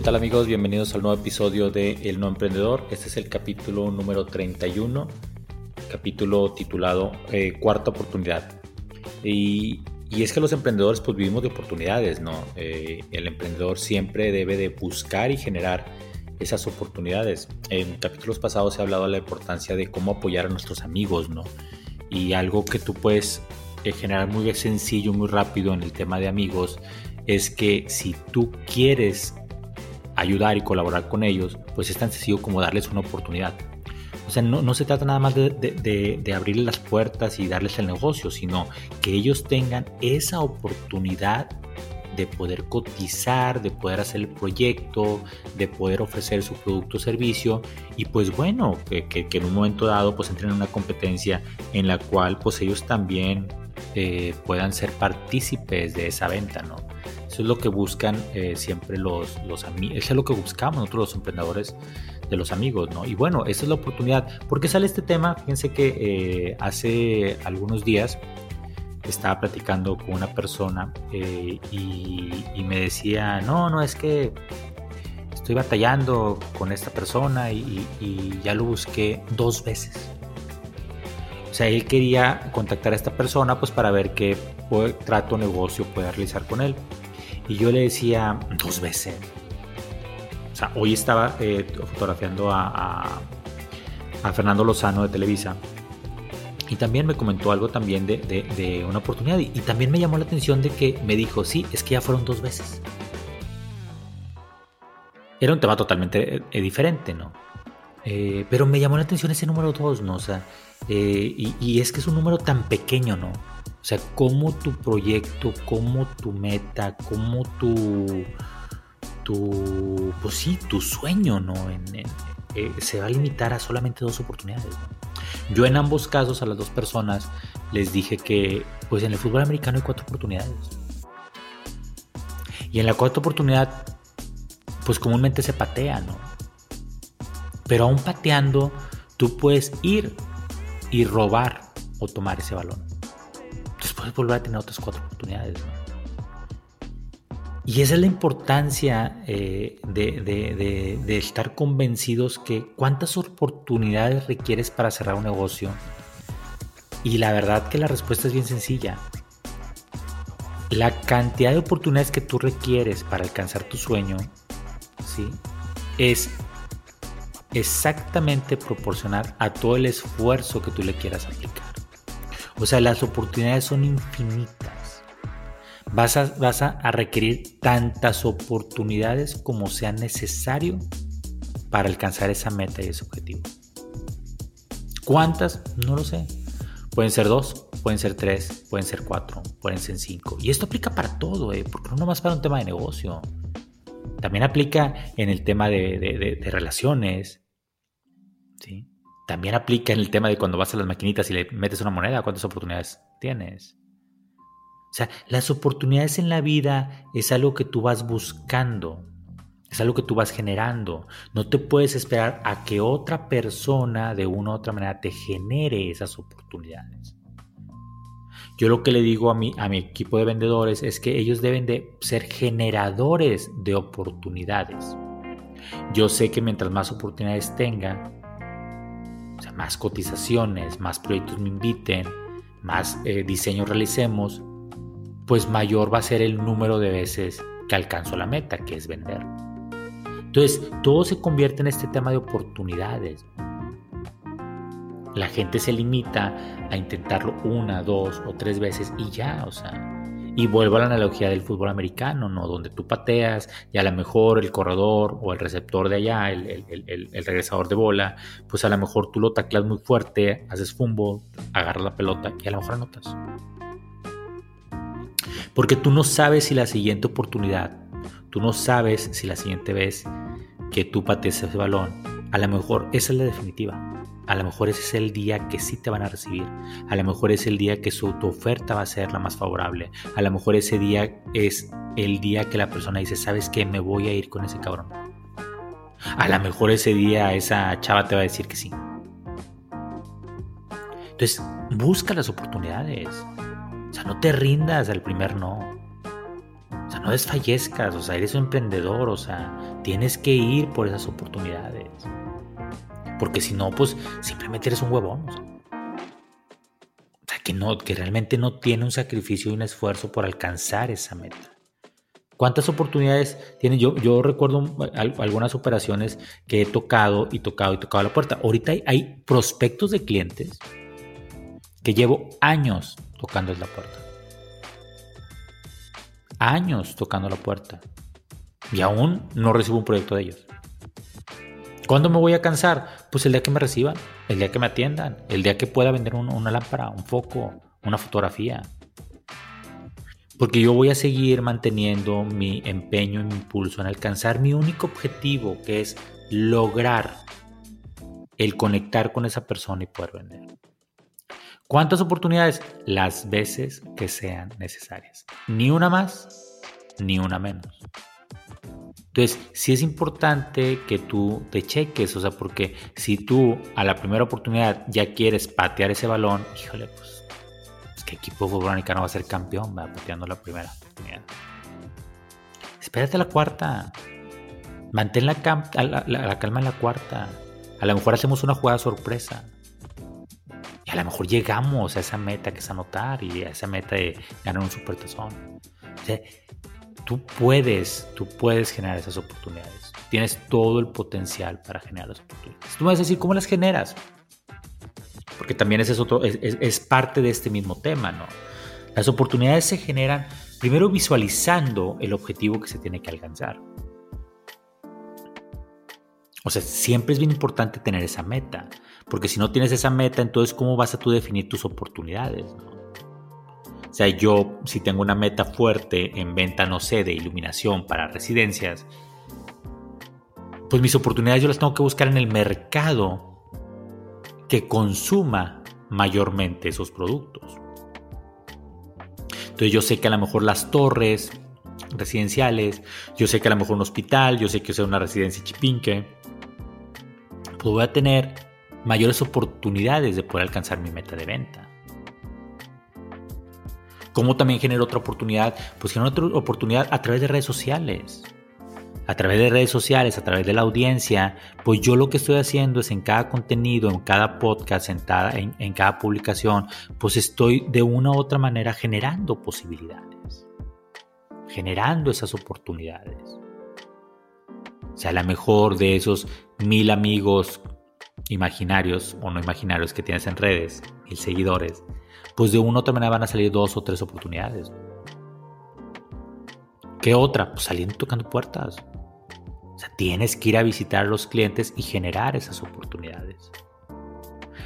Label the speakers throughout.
Speaker 1: ¿Qué tal amigos? Bienvenidos al nuevo episodio de El No Emprendedor. Este es el capítulo número 31, capítulo titulado eh, Cuarta Oportunidad. Y, es que los emprendedores pues vivimos de oportunidades, ¿no? Eh, el emprendedor siempre debe de buscar y generar esas oportunidades. En capítulos pasados ha hablado de la importancia de cómo apoyar a nuestros amigos, ¿no? Y algo que tú puedes eh, generar muy sencillo, muy rápido en el tema de amigos es que si tú quieres ayudar y colaborar con ellos, pues es tan sencillo como darles una oportunidad. O sea, no, se trata nada más de, de, abrirles las puertas y darles el negocio, sino que ellos tengan esa oportunidad de poder cotizar, de poder hacer el proyecto, de poder ofrecer su producto o servicio y pues bueno, que, que, en un momento dado pues entren en una competencia en la cual pues ellos también eh, puedan ser partícipes de esa venta, ¿no? Es lo que buscan eh, siempre los, los amigos, es lo que buscamos nosotros los emprendedores de los amigos, ¿no? Y bueno, esa es la oportunidad. ¿Por qué sale este tema? Fíjense que eh, hace algunos días estaba platicando con una persona eh, y, me decía, no, no, es que estoy batallando con esta persona y, ya lo busqué dos veces. O sea, él quería contactar a esta persona pues para ver qué trato negocio puede realizar con él. Y yo le decía dos veces. O sea, hoy estaba eh, fotografiando a, a, Fernando Lozano de Televisa. Y también me comentó algo también de, de, una oportunidad. Y, también me llamó la atención de que me dijo, sí, es que ya fueron dos veces. Era un tema totalmente eh, diferente, ¿no? Eh, pero me llamó la atención ese número dos, ¿no? O sea, y, y, es que es un número tan pequeño, ¿no? O sea, cómo tu proyecto, cómo tu meta, cómo tu, tu pues sí, tu sueño, ¿no? Eh, se va a limitar a solamente dos oportunidades. Yo en ambos casos a las dos personas les dije que pues en el fútbol americano hay cuatro oportunidades. Y en la cuarta oportunidad pues comúnmente se patea, ¿no? Pero aún pateando tú puedes ir y robar o tomar ese balón puedes volver a tener otras cuatro oportunidades. Y esa es la importancia eh, de, estar convencidos que cuántas oportunidades requieres para cerrar un negocio. Y la verdad que la respuesta es bien sencilla. La cantidad de oportunidades que tú requieres para alcanzar tu sueño ¿sí? es exactamente proporcional a todo el esfuerzo que tú le quieras aplicar. O sea, las oportunidades son infinitas. Vas a, vas a, requerir tantas oportunidades como sea necesario para alcanzar esa meta y ese objetivo. ¿Cuántas? No lo sé. Pueden ser dos, pueden ser tres, pueden ser cuatro, pueden ser cinco. Y esto aplica para todo, ¿eh? porque no nomás para un tema de negocio. También aplica en el tema de, de relaciones. ¿sí? También aplica en el tema de cuando vas a las maquinitas y le metes una moneda, ¿cuántas oportunidades tienes? O sea, las oportunidades en la vida es algo que tú vas buscando, es algo que tú vas generando. No te puedes esperar a que otra persona de una u otra manera te genere esas oportunidades. Yo lo que le digo a mi, a mi equipo de vendedores es que ellos deben de ser generadores de oportunidades. Yo sé que mientras más oportunidades tengan, o sea, más cotizaciones, más proyectos me inviten, más eh, diseños realicemos, pues mayor va a ser el número de veces que alcanzo la meta, que es vender. Entonces, todo se convierte en este tema de oportunidades. La gente se limita a intentarlo una, dos o tres veces y ya, o sea, y vuelvo a la analogía del fútbol americano, ¿no? Donde tú pateas y a lo mejor el corredor o el receptor de allá, el, regresador de bola, pues a lo mejor tú lo taclas muy fuerte, haces fumble, agarras la pelota y a lo mejor anotas. Porque tú no sabes si la siguiente oportunidad, tú no sabes si la siguiente vez que tú patees ese balón, a lo mejor esa es la definitiva. A lo mejor ese es el día que sí te van a recibir. A lo mejor es el día que su, tu oferta va a ser la más favorable. A lo mejor ese día es el día que la persona dice, ¿sabes qué? Me voy a ir con ese cabrón. A lo mejor ese día esa chava te va a decir que sí. Entonces, busca las oportunidades. O sea, no te rindas al primer no. O sea, no desfallezcas. O sea, eres un emprendedor. O sea, tienes que ir por esas oportunidades. Porque si no, pues simplemente eres un huevón. O sea, que, no, que realmente no tiene un sacrificio y un esfuerzo por alcanzar esa meta. ¿Cuántas oportunidades tiene? Yo, yo recuerdo algunas operaciones que he tocado y tocado y tocado la puerta. Ahorita hay, prospectos de clientes que llevo años tocando la puerta. Años tocando la puerta. Y aún no recibo un proyecto de ellos. ¿Cuándo me voy a cansar? Pues el día que me reciban, el día que me atiendan, el día que pueda vender una lámpara, un foco, una fotografía. Porque yo voy a seguir manteniendo mi empeño y mi impulso en alcanzar mi único objetivo, que es lograr el conectar con esa persona y poder vender. ¿Cuántas oportunidades? Las veces que sean necesarias. Ni una más, ni una menos. Entonces, sí es importante que tú te cheques, o sea, porque si tú a la primera oportunidad ya quieres patear ese balón, híjole, pues, es que equipo fútbol no va a ser campeón, va pateando la primera oportunidad. Espérate la cuarta. Mantén la, la calma en la cuarta. A lo mejor hacemos una jugada sorpresa. Y a lo mejor llegamos a esa meta que es anotar y a esa meta de ganar un supertazón. O sea, tú puedes, tú puedes generar esas oportunidades. Tienes todo el potencial para generar las oportunidades. Tú me vas a decir, ¿cómo las generas? Porque también ese es, parte de este mismo tema, ¿no? Las oportunidades se generan primero visualizando el objetivo que se tiene que alcanzar. O sea, siempre es bien importante tener esa meta, porque si no tienes esa meta, entonces ¿cómo vas a definir tus oportunidades? ¿no? O sea, yo si tengo una meta fuerte en venta, no sé, de iluminación para residencias, pues mis oportunidades yo las tengo que buscar en el mercado que consuma mayormente esos productos. Entonces yo sé que a lo mejor las torres residenciales, yo sé que a lo mejor un hospital, yo sé que sea una residencia chipinque, pues voy a tener mayores oportunidades de poder alcanzar mi meta de venta. ¿Cómo también genera otra oportunidad? Pues genera otra oportunidad a través de redes sociales. A través de redes sociales, a través de la audiencia, pues yo lo que estoy haciendo es en cada contenido, en cada podcast, en cada, en, cada publicación, pues estoy de una u otra manera generando posibilidades, generando esas oportunidades. O sea, a lo mejor de esos mil amigos imaginarios o no imaginarios que tienes en redes, mil seguidores, pues de una u otra manera van a salir dos o tres oportunidades. ¿Qué otra? Pues saliendo tocando puertas. O sea, tienes que ir a visitar a los clientes y generar esas oportunidades.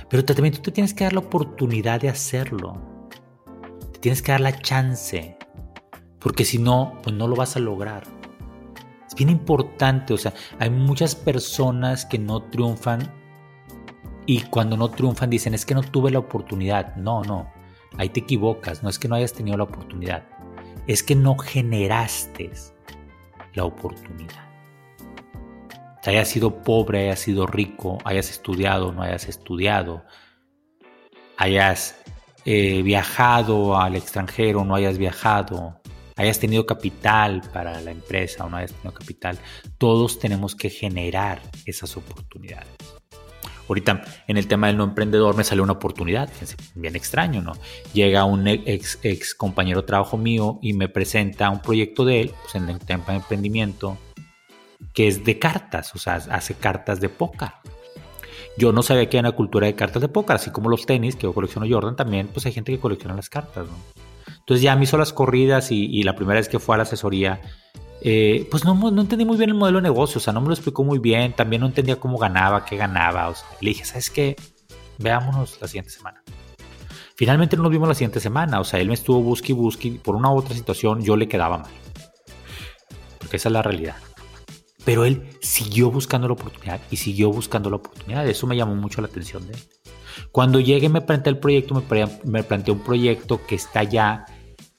Speaker 1: Pero también tú te tienes que dar la oportunidad de hacerlo. Te tienes que dar la chance. Porque si no, pues no lo vas a lograr. Es bien importante, o sea, hay muchas personas que no triunfan y cuando no triunfan dicen, es que no tuve la oportunidad. No, no, ahí te equivocas. No es que no hayas tenido la oportunidad. Es que no generaste la oportunidad. Hayas sido pobre, hayas sido rico, hayas estudiado, no hayas estudiado, hayas eh, viajado al extranjero, no hayas viajado, hayas tenido capital para la empresa o no hayas tenido capital, todos tenemos que generar esas oportunidades. Ahorita en el tema del no emprendedor me salió una oportunidad, bien extraño, ¿no? Llega un ex, ex compañero de trabajo mío y me presenta un proyecto de él, pues en el tema de emprendimiento, que es de cartas, o sea, hace cartas de póker. Yo no sabía que hay una cultura de cartas de póker, así como los tenis, que yo colecciono Jordan, también pues hay gente que colecciona las cartas, ¿no? Entonces ya me hizo las corridas y, y la primera vez que fue a la asesoría eh, pues no, no, entendí muy bien el modelo de negocio, o sea, no me lo explicó muy bien, también no entendía cómo ganaba, qué ganaba, o sea, le dije, ¿sabes qué? Veámonos la siguiente semana. Finalmente no nos vimos la siguiente semana, o sea, él me estuvo busque y busque, por una u otra situación yo le quedaba mal. Porque esa es la realidad. Pero él siguió buscando la oportunidad y siguió buscando la oportunidad. Eso me llamó mucho la atención de él. Cuando llegué me planteé el proyecto, me planteé un proyecto que está ya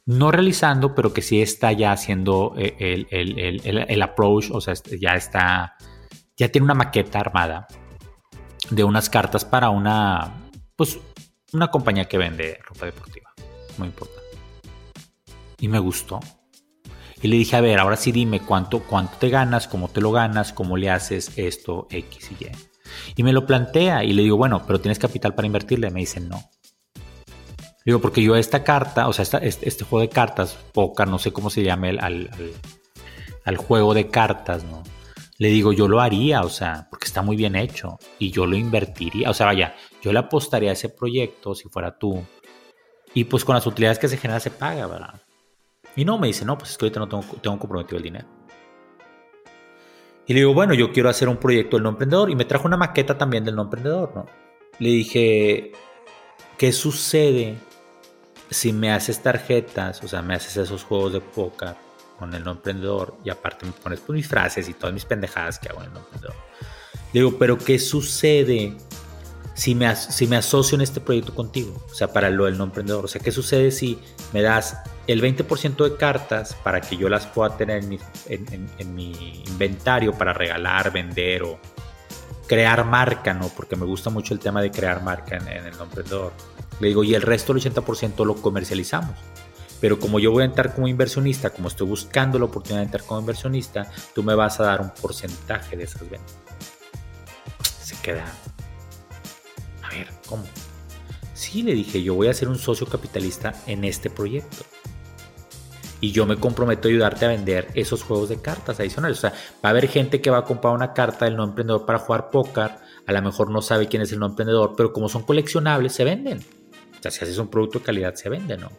Speaker 1: no realizando, pero que sí está ya haciendo eh, el, approach, o sea, ya está, ya tiene una maqueta armada de unas cartas para una, pues, una compañía que vende ropa deportiva. Muy importante. Y me gustó. Y le dije, a ver, ahora sí dime cuánto, cuánto te ganas, cómo te lo ganas, cómo le haces esto, X y Y. Y me lo plantea y le digo, bueno, pero tienes capital para invertirle. Me dice, no. Digo, porque yo esta carta, o sea, este, este, juego de cartas, poca, no sé cómo se llame al, al, juego de cartas, ¿no? Le digo, yo lo haría, o sea, porque está muy bien hecho y yo lo invertiría, o sea, vaya, yo le apostaría a ese proyecto si fuera tú y pues con las utilidades que se genera se paga, ¿verdad? Y no, me dice, no, pues es que ahorita no tengo, tengo comprometido el dinero. Y le digo, bueno, yo quiero hacer un proyecto del no emprendedor y me trajo una maqueta también del no emprendedor, ¿no? Le dije, ¿qué sucede si me haces tarjetas, o sea, me haces esos juegos de póker con el no emprendedor y aparte me pones mis frases y todas mis pendejadas que hago en el no emprendedor. Digo, pero ¿qué sucede si me, asocio en este proyecto contigo? O sea, para lo del no emprendedor. O sea, ¿qué sucede si me das el 20% de cartas para que yo las pueda tener en mi, en mi inventario para regalar, vender o crear marca, ¿no? Porque me gusta mucho el tema de crear marca en, el no emprendedor. Le digo, y el resto del 80% lo comercializamos. Pero como yo voy a entrar como inversionista, como estoy buscando la oportunidad de entrar como inversionista, tú me vas a dar un porcentaje de esas ventas. Se queda. A ver, ¿cómo? Sí, le dije, yo voy a ser un socio capitalista en este proyecto y yo me comprometo a ayudarte a vender esos juegos de cartas adicionales. O sea, va a haber gente que va a comprar una carta del no emprendedor para jugar póker, a lo mejor no sabe quién es el no emprendedor, pero como son coleccionables, se venden. Si haces un producto de calidad, se vende, ¿no?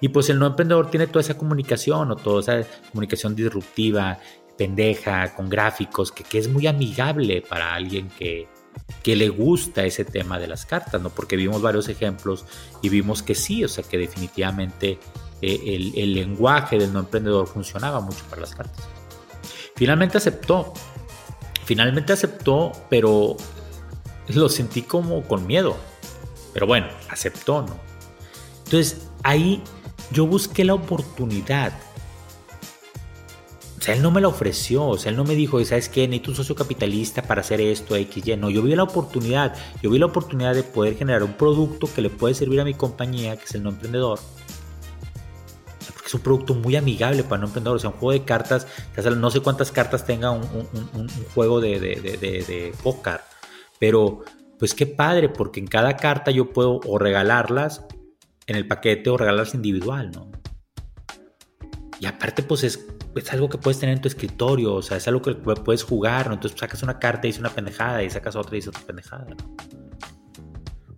Speaker 1: Y pues el no emprendedor tiene toda esa comunicación o toda esa comunicación disruptiva, pendeja, con gráficos, que, que es muy amigable para alguien que, que le gusta ese tema de las cartas, ¿no? Porque vimos varios ejemplos y vimos que sí, o sea, que definitivamente eh, el, lenguaje del no emprendedor funcionaba mucho para las cartas. Finalmente aceptó, finalmente aceptó, pero lo sentí como con miedo. Pero bueno, aceptó, ¿no? Entonces ahí yo busqué la oportunidad. O sea, él no me la ofreció, o sea, él no me dijo, ¿sabes qué? Necesito un socio capitalista para hacer esto, X, Y. No, yo vi la oportunidad, yo vi la oportunidad de poder generar un producto que le puede servir a mi compañía, que es el no emprendedor, es un producto muy amigable para no emprendedores. O sea, un juego de cartas, no sé cuántas cartas tenga un, juego de, de, póker, pero pues qué padre, porque en cada carta yo puedo o regalarlas en el paquete o regalarlas individual, ¿no? Y aparte, pues es, es, algo que puedes tener en tu escritorio, o sea, es algo que puedes jugar, ¿no? Entonces sacas una carta y dice una pendejada, y sacas otra y dice otra pendejada, ¿no?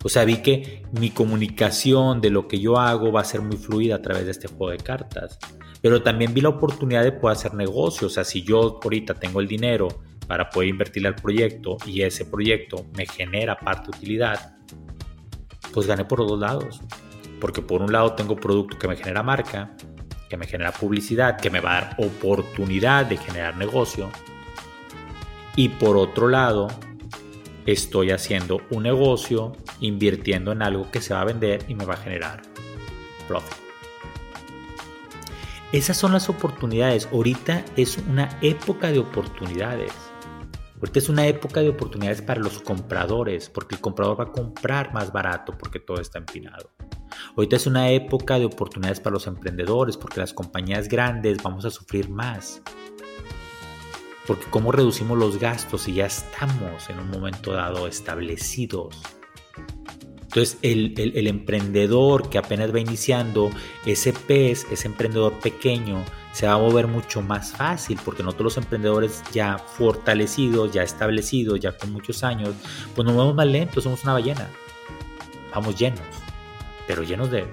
Speaker 1: O sea, vi que mi comunicación de lo que yo hago va a ser muy fluida a través de este juego de cartas. Pero también vi la oportunidad de poder hacer negocio. O sea, si yo ahorita tengo el dinero para poder invertirle al proyecto y ese proyecto me genera parte de utilidad, pues gané por los dos lados. Porque por un lado tengo producto que me genera marca, que me genera publicidad, que me va a dar oportunidad de generar negocio. Y por otro lado, estoy haciendo un negocio, invirtiendo en algo que se va a vender y me va a generar profit. Esas son las oportunidades. Ahorita es una época de oportunidades. Ahorita es una época de oportunidades para los compradores, porque el comprador va a comprar más barato porque todo está empinado. Ahorita es una época de oportunidades para los emprendedores, porque las compañías grandes vamos a sufrir más porque cómo reducimos los gastos si ya estamos en un momento dado establecidos. Entonces el, emprendedor que apenas va iniciando, ese pez, ese emprendedor pequeño, se va a mover mucho más fácil porque nosotros los emprendedores ya fortalecidos, ya establecidos, ya con muchos años, pues nos movemos más lentos, somos una ballena. Vamos llenos, pero llenos de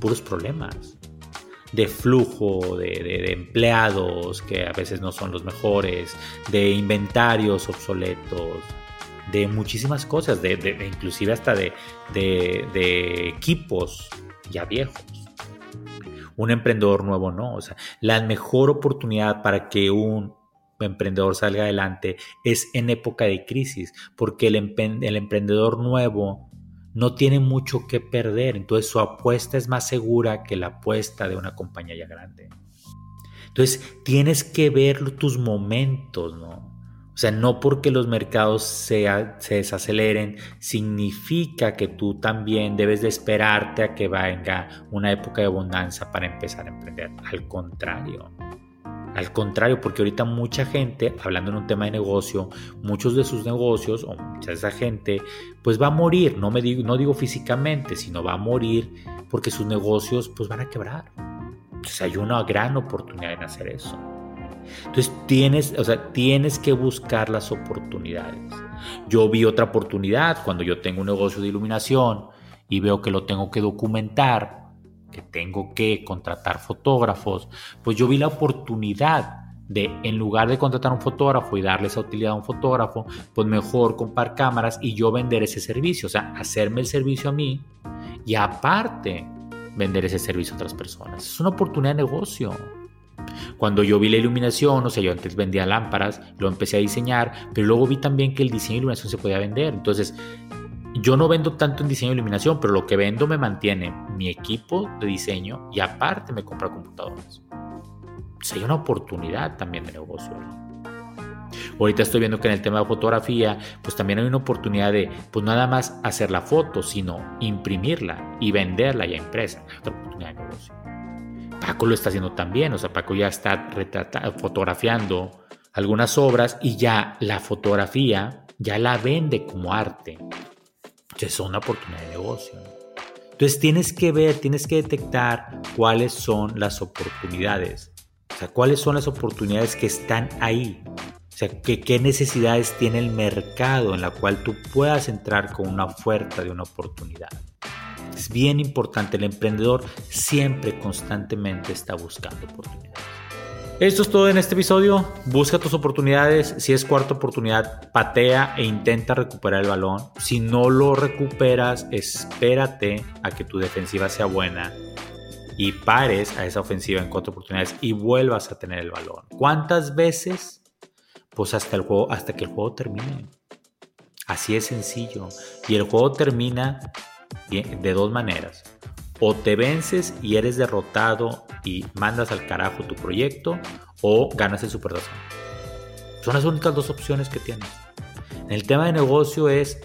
Speaker 1: puros problemas de flujo de, empleados que a veces no son los mejores, de inventarios obsoletos, de muchísimas cosas, de, inclusive hasta de, equipos ya viejos. Un emprendedor nuevo no, o sea, la mejor oportunidad para que un emprendedor salga adelante es en época de crisis, porque el, el emprendedor nuevo no tiene mucho que perder, entonces su apuesta es más segura que la apuesta de una compañía ya grande. Entonces tienes que ver tus momentos, ¿no? O sea, no porque los mercados se, se, desaceleren significa que tú también debes de esperarte a que venga una época de abundancia para empezar a emprender. Al contrario. Al contrario, porque ahorita mucha gente, hablando en un tema de negocio, muchos de sus negocios o mucha de esa gente, pues va a morir. No, me digo, no digo físicamente, sino va a morir porque sus negocios pues van a quebrar. Entonces hay una gran oportunidad en hacer eso. Entonces tienes, o sea, tienes que buscar las oportunidades. Yo vi otra oportunidad cuando yo tengo un negocio de iluminación y veo que lo tengo que documentar, que tengo que contratar fotógrafos, pues yo vi la oportunidad de, en lugar de contratar un fotógrafo y darle esa utilidad a un fotógrafo, pues mejor comprar cámaras y yo vender ese servicio, o sea, hacerme el servicio a mí y aparte vender ese servicio a otras personas. Es una oportunidad de negocio. Cuando yo vi la iluminación, o sea, yo antes vendía lámparas, lo empecé a diseñar, pero luego vi también que el diseño de iluminación se podía vender. Entonces, yo no vendo tanto en diseño de iluminación, pero lo que vendo me mantiene mi equipo de diseño y aparte me compra computadoras. Hay una oportunidad también de negocio. Ahorita estoy viendo que en el tema de fotografía, pues también hay una oportunidad de, pues nada más hacer la foto, sino imprimirla y venderla ya impresa. Otra oportunidad de negocio. Paco lo está haciendo también, o sea, Paco ya está fotografiando algunas obras y ya la fotografía ya la vende como arte. Es una oportunidad de negocio. Entonces tienes que ver, tienes que detectar cuáles son las oportunidades. O sea, cuáles son las oportunidades que están ahí. O sea, qué necesidades tiene el mercado en la cual tú puedas entrar con una oferta de una oportunidad. Es bien importante, el emprendedor siempre constantemente está buscando oportunidades. Esto es todo en este episodio. Busca tus oportunidades. Si es cuarta oportunidad, patea e intenta recuperar el balón. Si no lo recuperas, espérate a que tu defensiva sea buena y pares a esa ofensiva en cuatro oportunidades y vuelvas a tener el balón. ¿Cuántas veces? Pues hasta el juego, hasta que el juego termine. Así es sencillo. Y el juego termina de dos maneras. O te vences y eres derrotado y mandas al carajo tu proyecto, o ganas el supertazón. Son las únicas dos opciones que tienes. En el tema de negocio es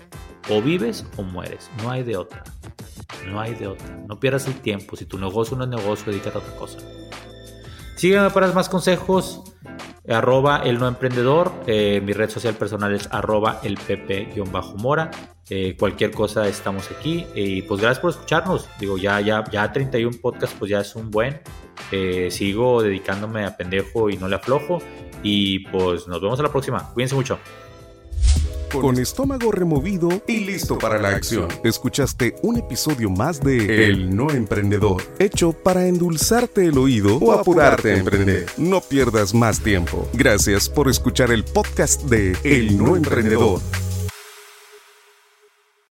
Speaker 1: o vives o mueres, no hay de otra. No hay de otra. No pierdas el tiempo. Si tu negocio no es negocio, dedícate a otra cosa. Sígueme para más consejos arroba el no emprendedor, eh, mi red social personal es arroba el pp-mora, eh, cualquier cosa estamos aquí y pues gracias por escucharnos, digo ya, ya, ya 31 podcasts pues ya es un buen, eh, sigo dedicándome a pendejo y no le aflojo y pues nos vemos a la próxima, cuídense mucho
Speaker 2: con estómago removido y listo para la acción. Escuchaste un episodio más de El No Emprendedor, hecho para endulzarte el oído o apurarte a emprender. No pierdas más tiempo. Gracias por escuchar el podcast de El No Emprendedor.